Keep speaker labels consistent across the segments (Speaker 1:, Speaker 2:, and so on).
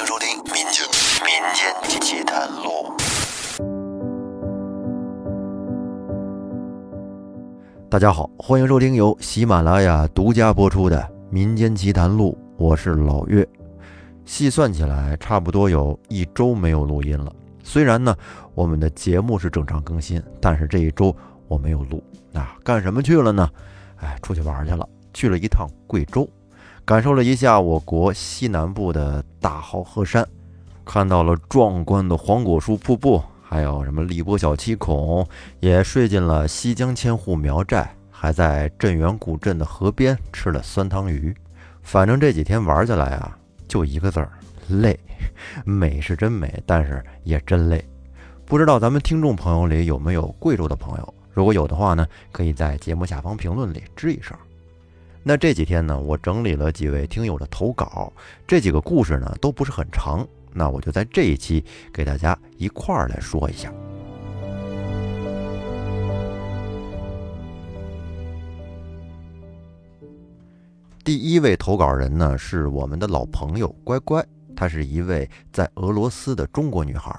Speaker 1: 迎收听《民间民间奇谈录》。
Speaker 2: 大家好，欢迎收听由喜马拉雅独家播出的《民间奇谈录》，我是老岳。细算起来，差不多有一周没有录音了。虽然呢，我们的节目是正常更新，但是这一周我没有录。那干什么去了呢？哎，出去玩去了，去了一趟贵州。感受了一下我国西南部的大好河山，看到了壮观的黄果树瀑布，还有什么荔波小七孔，也睡进了西江千户苗寨，还在镇远古镇的河边吃了酸汤鱼。反正这几天玩下来啊，就一个字儿累。美是真美，但是也真累。不知道咱们听众朋友里有没有贵州的朋友？如果有的话呢，可以在节目下方评论里吱一声。那这几天呢，我整理了几位听友的投稿，这几个故事呢都不是很长，那我就在这一期给大家一块儿来说一下。第一位投稿人呢是我们的老朋友乖乖，她是一位在俄罗斯的中国女孩。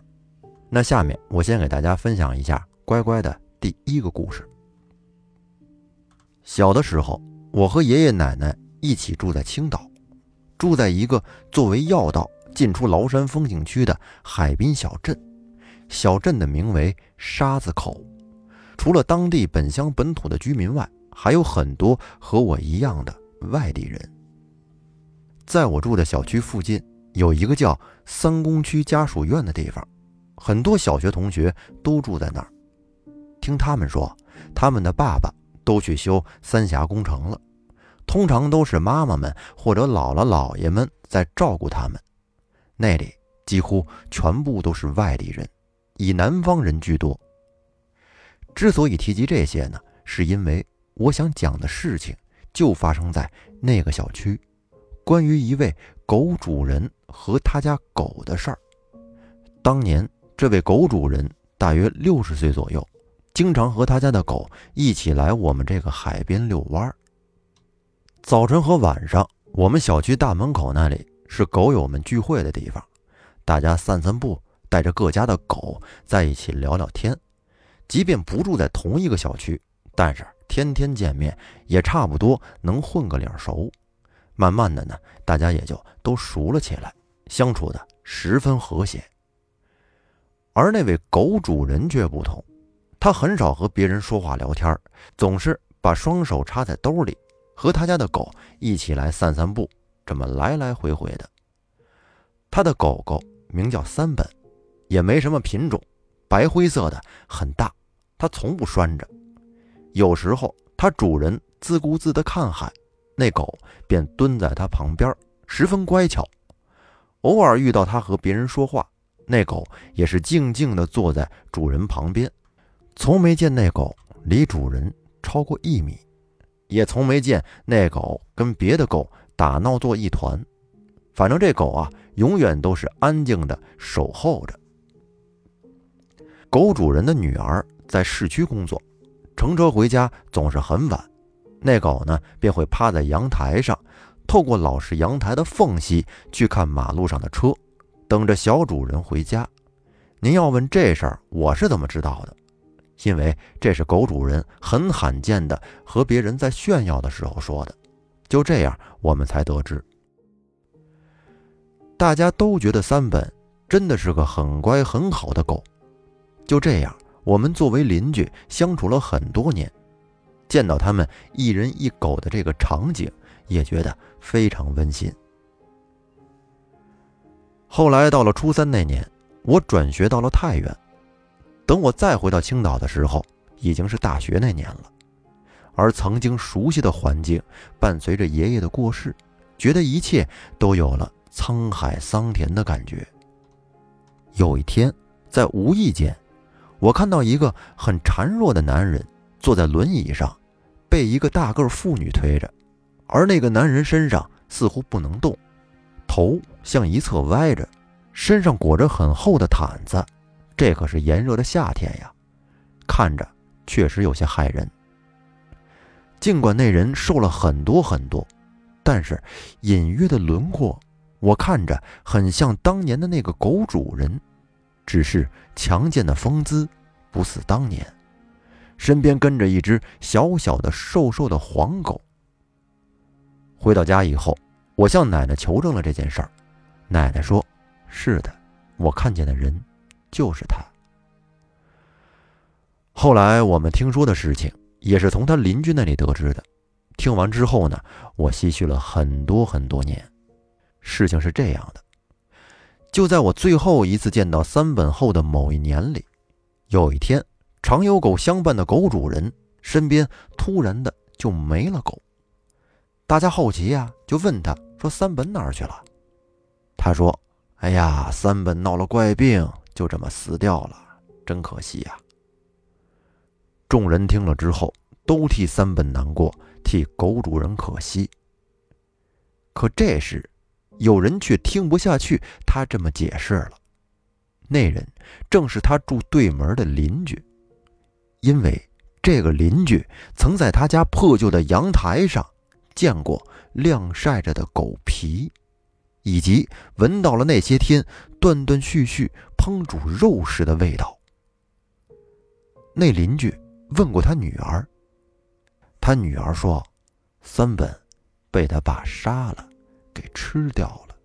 Speaker 2: 那下面我先给大家分享一下乖乖的第一个故事。小的时候。我和爷爷奶奶一起住在青岛，住在一个作为要道进出崂山风景区的海滨小镇。小镇的名为沙子口。除了当地本乡本土的居民外，还有很多和我一样的外地人。在我住的小区附近，有一个叫三公区家属院的地方，很多小学同学都住在那儿。听他们说，他们的爸爸。都去修三峡工程了，通常都是妈妈们或者姥姥姥爷们在照顾他们。那里几乎全部都是外地人，以南方人居多。之所以提及这些呢，是因为我想讲的事情就发生在那个小区，关于一位狗主人和他家狗的事儿。当年这位狗主人大约六十岁左右。经常和他家的狗一起来我们这个海边遛弯儿。早晨和晚上，我们小区大门口那里是狗友们聚会的地方，大家散散步，带着各家的狗在一起聊聊天。即便不住在同一个小区，但是天天见面，也差不多能混个脸熟。慢慢的呢，大家也就都熟了起来，相处的十分和谐。而那位狗主人却不同。他很少和别人说话聊天，总是把双手插在兜里，和他家的狗一起来散散步，这么来来回回的。他的狗狗名叫三本，也没什么品种，白灰色的，很大。他从不拴着，有时候他主人自顾自地看海，那狗便蹲在他旁边，十分乖巧。偶尔遇到他和别人说话，那狗也是静静地坐在主人旁边。从没见那狗离主人超过一米，也从没见那狗跟别的狗打闹作一团。反正这狗啊，永远都是安静的守候着。狗主人的女儿在市区工作，乘车回家总是很晚，那狗呢便会趴在阳台上，透过老式阳台的缝隙去看马路上的车，等着小主人回家。您要问这事儿，我是怎么知道的？因为这是狗主人很罕见的和别人在炫耀的时候说的，就这样我们才得知。大家都觉得三本真的是个很乖很好的狗。就这样，我们作为邻居相处了很多年，见到他们一人一狗的这个场景，也觉得非常温馨。后来到了初三那年，我转学到了太原。等我再回到青岛的时候，已经是大学那年了。而曾经熟悉的环境，伴随着爷爷的过世，觉得一切都有了沧海桑田的感觉。有一天，在无意间，我看到一个很孱弱的男人坐在轮椅上，被一个大个妇女推着，而那个男人身上似乎不能动，头向一侧歪着，身上裹着很厚的毯子。这可是炎热的夏天呀，看着确实有些骇人。尽管那人瘦了很多很多，但是隐约的轮廓我看着很像当年的那个狗主人，只是强健的风姿不似当年，身边跟着一只小小的、瘦瘦的黄狗。回到家以后，我向奶奶求证了这件事儿，奶奶说：“是的，我看见的人就是他。”后来我们听说的事情，也是从他邻居那里得知的。听完之后呢，我唏嘘了很多很多年。事情是这样的，就在我最后一次见到三本后的某一年里，有一天，常有狗相伴的狗主人身边突然的就没了狗。大家好奇呀，就问他说：“三本哪儿去了？”他说：“哎呀，三本闹了怪病，就这么死掉了，真可惜呀。”众人听了之后，都替三本难过，替狗主人可惜。可这时，有人却听不下去，他这么解释了。那人正是他住对门的邻居，因为这个邻居曾在他家破旧的阳台上见过晾晒着的狗皮，以及闻到了那些天断断续续烹煮肉时的味道。那邻居问过他女儿，他女儿说：“三本被他爸杀了。”给吃掉了，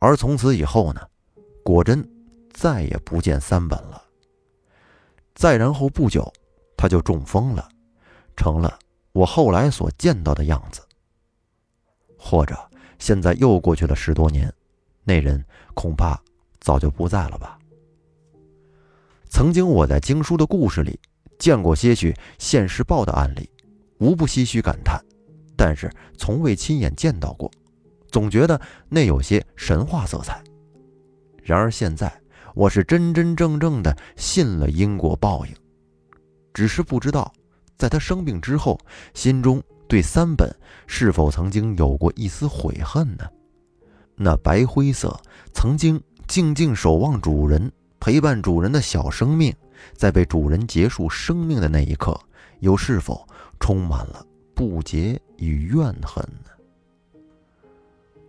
Speaker 2: 而从此以后呢，果真再也不见三本了。再然后不久，他就中风了，成了我后来所见到的样子。或者现在又过去了十多年，那人恐怕早就不在了吧。曾经我在经书的故事里见过些许现世报的案例，无不唏嘘感叹。但是从未亲眼见到过，总觉得那有些神话色彩。然而现在，我是真真正正的信了因果报应，只是不知道，在他生病之后，心中对三本是否曾经有过一丝悔恨呢？那白灰色曾经静静守望主人、陪伴主人的小生命，在被主人结束生命的那一刻，又是否充满了？不解与怨恨呢？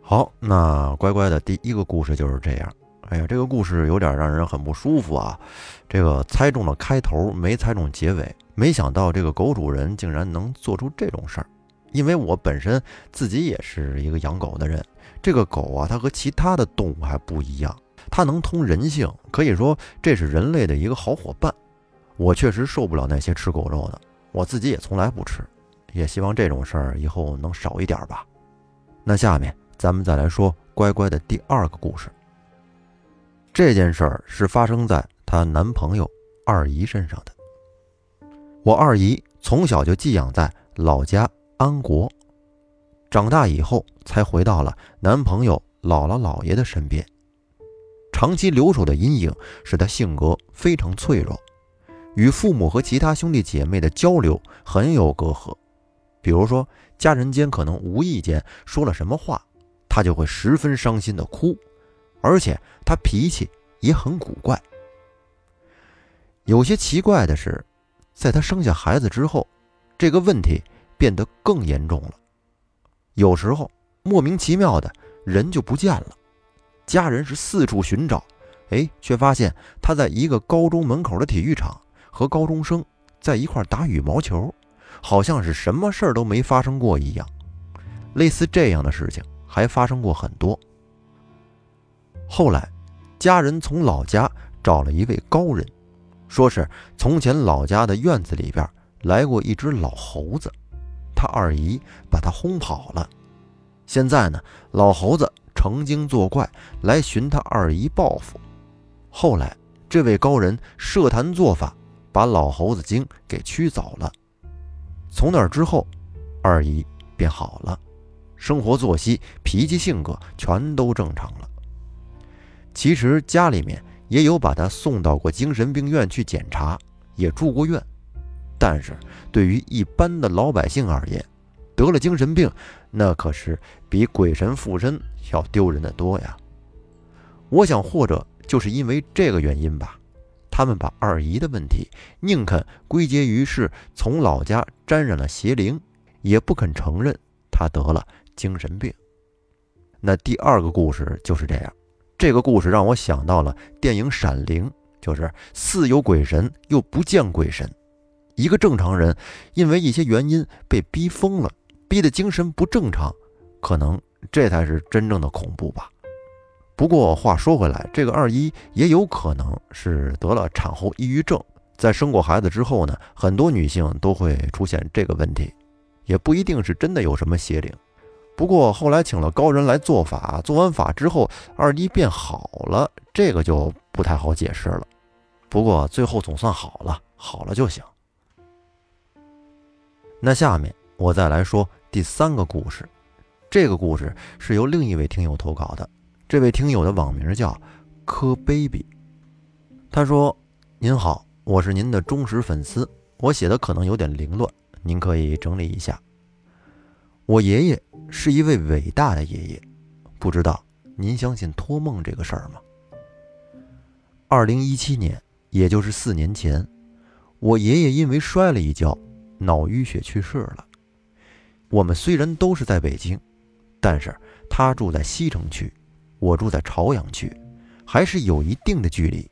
Speaker 2: 好，那乖乖的第一个故事就是这样。哎呀，这个故事有点让人很不舒服啊！这个猜中了开头，没猜中结尾。没想到这个狗主人竟然能做出这种事儿。因为我本身自己也是一个养狗的人，这个狗啊，它和其他的动物还不一样，它能通人性，可以说这是人类的一个好伙伴。我确实受不了那些吃狗肉的，我自己也从来不吃。也希望这种事儿以后能少一点吧。那下面咱们再来说乖乖的第二个故事。这件事儿是发生在她男朋友二姨身上的。我二姨从小就寄养在老家安国，长大以后才回到了男朋友姥姥姥爷的身边。长期留守的阴影使他性格非常脆弱，与父母和其他兄弟姐妹的交流很有隔阂。比如说，家人间可能无意间说了什么话，他就会十分伤心的哭，而且他脾气也很古怪。有些奇怪的是，在他生下孩子之后，这个问题变得更严重了。有时候莫名其妙的人就不见了，家人是四处寻找，哎，却发现他在一个高中门口的体育场和高中生在一块打羽毛球。好像是什么事儿都没发生过一样，类似这样的事情还发生过很多。后来，家人从老家找了一位高人，说是从前老家的院子里边来过一只老猴子，他二姨把他轰跑了。现在呢，老猴子成精作怪来寻他二姨报复。后来，这位高人设坛做法，把老猴子精给驱走了。从那之后，二姨便好了，生活作息、脾气、性格全都正常了。其实家里面也有把他送到过精神病院去检查，也住过院。但是对于一般的老百姓而言，得了精神病，那可是比鬼神附身要丢人的多呀。我想，或者就是因为这个原因吧。他们把二姨的问题宁肯归结于是从老家沾染了邪灵，也不肯承认她得了精神病。那第二个故事就是这样。这个故事让我想到了电影《闪灵》，就是似有鬼神又不见鬼神。一个正常人因为一些原因被逼疯了，逼得精神不正常，可能这才是真正的恐怖吧。不过话说回来，这个二一也有可能是得了产后抑郁症，在生过孩子之后呢，很多女性都会出现这个问题，也不一定是真的有什么邪灵。不过后来请了高人来做法，做完法之后，二一变好了，这个就不太好解释了。不过最后总算好了，好了就行。那下面我再来说第三个故事，这个故事是由另一位听友投稿的，这位听友的网名叫柯 baby，他说：“您好，我是您的忠实粉丝，我写的可能有点凌乱，您可以整理一下。”我爷爷是一位伟大的爷爷，不知道您相信托梦这个事儿吗？二零一七年，也就是四年前，我爷爷因为摔了一跤，脑淤血去世了。我们虽然都是在北京，但是他住在西城区，我住在朝阳区，还是有一定的距离。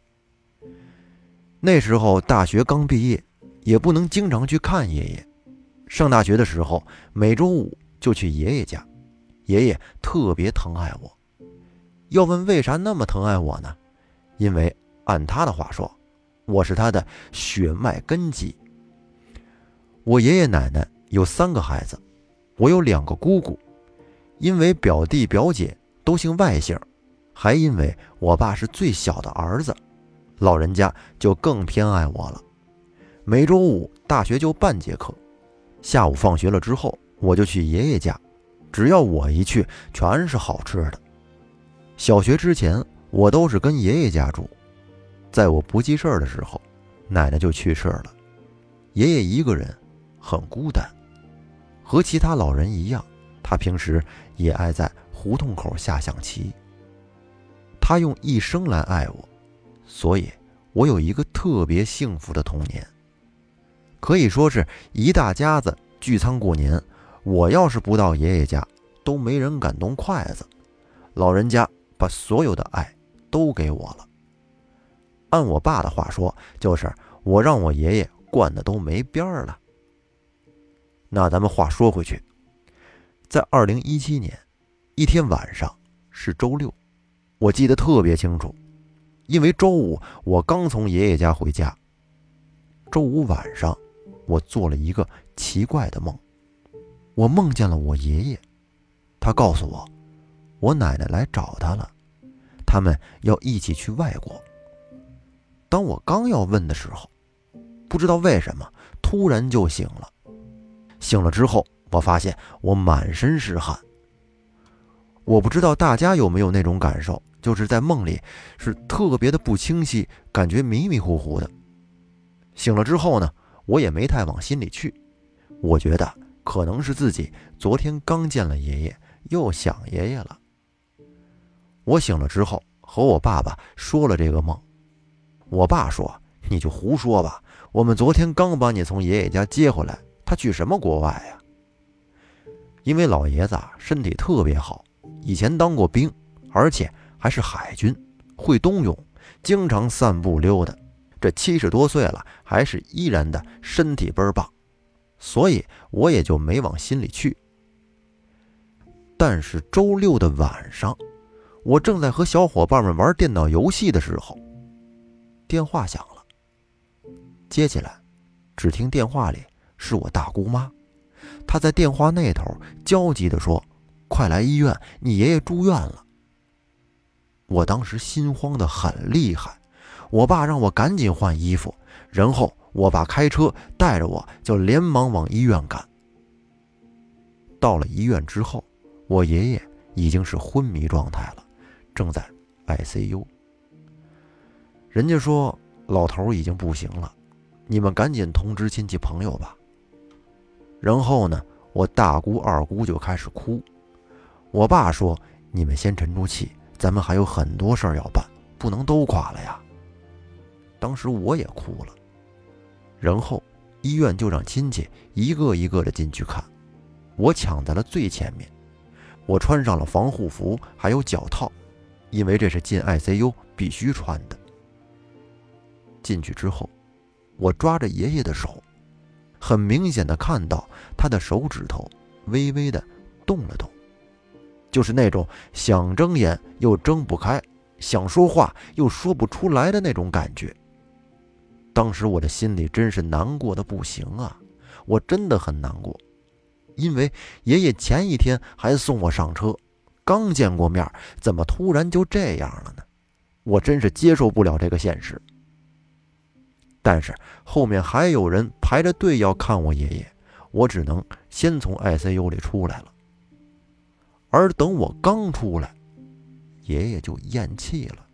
Speaker 2: 那时候大学刚毕业，也不能经常去看爷爷。上大学的时候，每周五。就去爷爷家，爷爷特别疼爱我。要问为啥那么疼爱我呢？因为按他的话说，我是他的血脉根基。我爷爷奶奶有三个孩子，我有两个姑姑。因为表弟表姐都姓外姓，还因为我爸是最小的儿子，老人家就更偏爱我了。每周五大学就半节课，下午放学了之后。我就去爷爷家，只要我一去，全是好吃的。小学之前，我都是跟爷爷家住。在我不记事儿的时候，奶奶就去世了，爷爷一个人很孤单。和其他老人一样，他平时也爱在胡同口下象棋。他用一生来爱我，所以我有一个特别幸福的童年。可以说是一大家子聚餐过年。我要是不到爷爷家，都没人敢动筷子。老人家把所有的爱都给我了。按我爸的话说，就是我让我爷爷惯的都没边儿了。那咱们话说回去，在二零一七年一天晚上是周六，我记得特别清楚，因为周五我刚从爷爷家回家。周五晚上，我做了一个奇怪的梦。我梦见了我爷爷，他告诉我，我奶奶来找他了，他们要一起去外国。当我刚要问的时候，不知道为什么突然就醒了。醒了之后，我发现我满身是汗。我不知道大家有没有那种感受，就是在梦里是特别的不清晰，感觉迷迷糊糊的。醒了之后呢，我也没太往心里去，我觉得。可能是自己昨天刚见了爷爷，又想爷爷了。我醒了之后和我爸爸说了这个梦，我爸说：“你就胡说吧，我们昨天刚把你从爷爷家接回来，他去什么国外呀？”因为老爷子啊身体特别好，以前当过兵，而且还是海军，会冬泳，经常散步溜达。这七十多岁了，还是依然的身体倍儿棒。所以我也就没往心里去。但是周六的晚上，我正在和小伙伴们玩电脑游戏的时候，电话响了。接起来，只听电话里是我大姑妈，她在电话那头焦急地说：“快来医院，你爷爷住院了。”我当时心慌的很厉害，我爸让我赶紧换衣服，然后。我爸开车带着我，就连忙往医院赶。到了医院之后，我爷爷已经是昏迷状态了，正在 ICU。人家说老头已经不行了，你们赶紧通知亲戚朋友吧。然后呢，我大姑二姑就开始哭。我爸说：“你们先沉住气，咱们还有很多事儿要办，不能都垮了呀。”当时我也哭了。然后，医院就让亲戚一个一个的进去看，我抢在了最前面。我穿上了防护服，还有脚套，因为这是进 ICU 必须穿的。进去之后，我抓着爷爷的手，很明显的看到他的手指头微微的动了动，就是那种想睁眼又睁不开，想说话又说不出来的那种感觉。当时我的心里真是难过的不行啊，我真的很难过。因为爷爷前一天还送我上车，刚见过面，怎么突然就这样了呢？我真是接受不了这个现实。但是后面还有人排着队要看我爷爷，我只能先从 ICU 里出来了。而等我刚出来，爷爷就咽气了。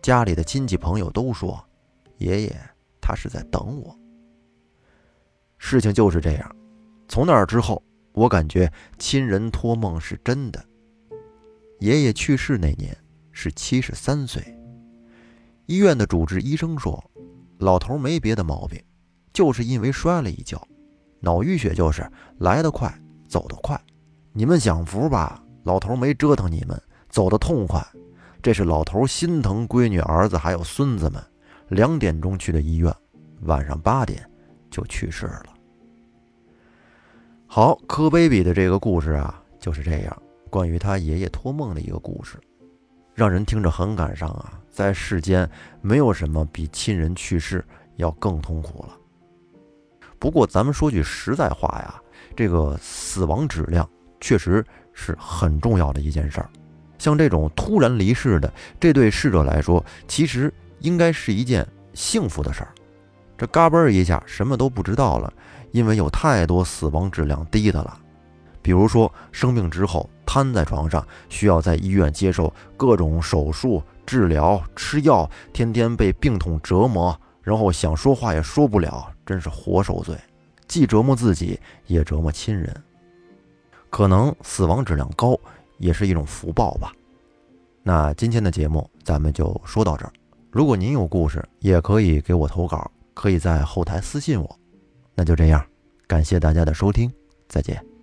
Speaker 2: 家里的亲戚朋友都说，爷爷他是在等我。事情就是这样。从那之后，我感觉亲人托梦是真的。爷爷去世那年是七十三岁，医院的主治医生说，老头没别的毛病，就是因为摔了一跤，脑淤血就是来得快，走得快。你们享福吧，老头没折腾你们，走得痛快。这是老头心疼闺女、儿子还有孙子们。两点钟去的医院，晚上八点就去世了。好，柯 baby 的这个故事啊，就是这样，关于他爷爷托梦的一个故事，让人听着很感伤啊。在世间，没有什么比亲人去世要更痛苦了。不过，咱们说句实在话呀，这个死亡质量确实是很重要的一件事儿。像这种突然离世的，这对逝者来说，其实应该是一件幸福的事儿。这嘎嘣一下，什么都不知道了。因为有太多死亡质量低的了，比如说生病之后瘫在床上，需要在医院接受各种手术、治疗、吃药，天天被病痛折磨，然后想说话也说不了，真是活受罪，既折磨自己，也折磨亲人。可能死亡质量高也是一种福报吧。那今天的节目咱们就说到这儿。如果您有故事，也可以给我投稿，可以在后台私信我。那就这样，感谢大家的收听，再见。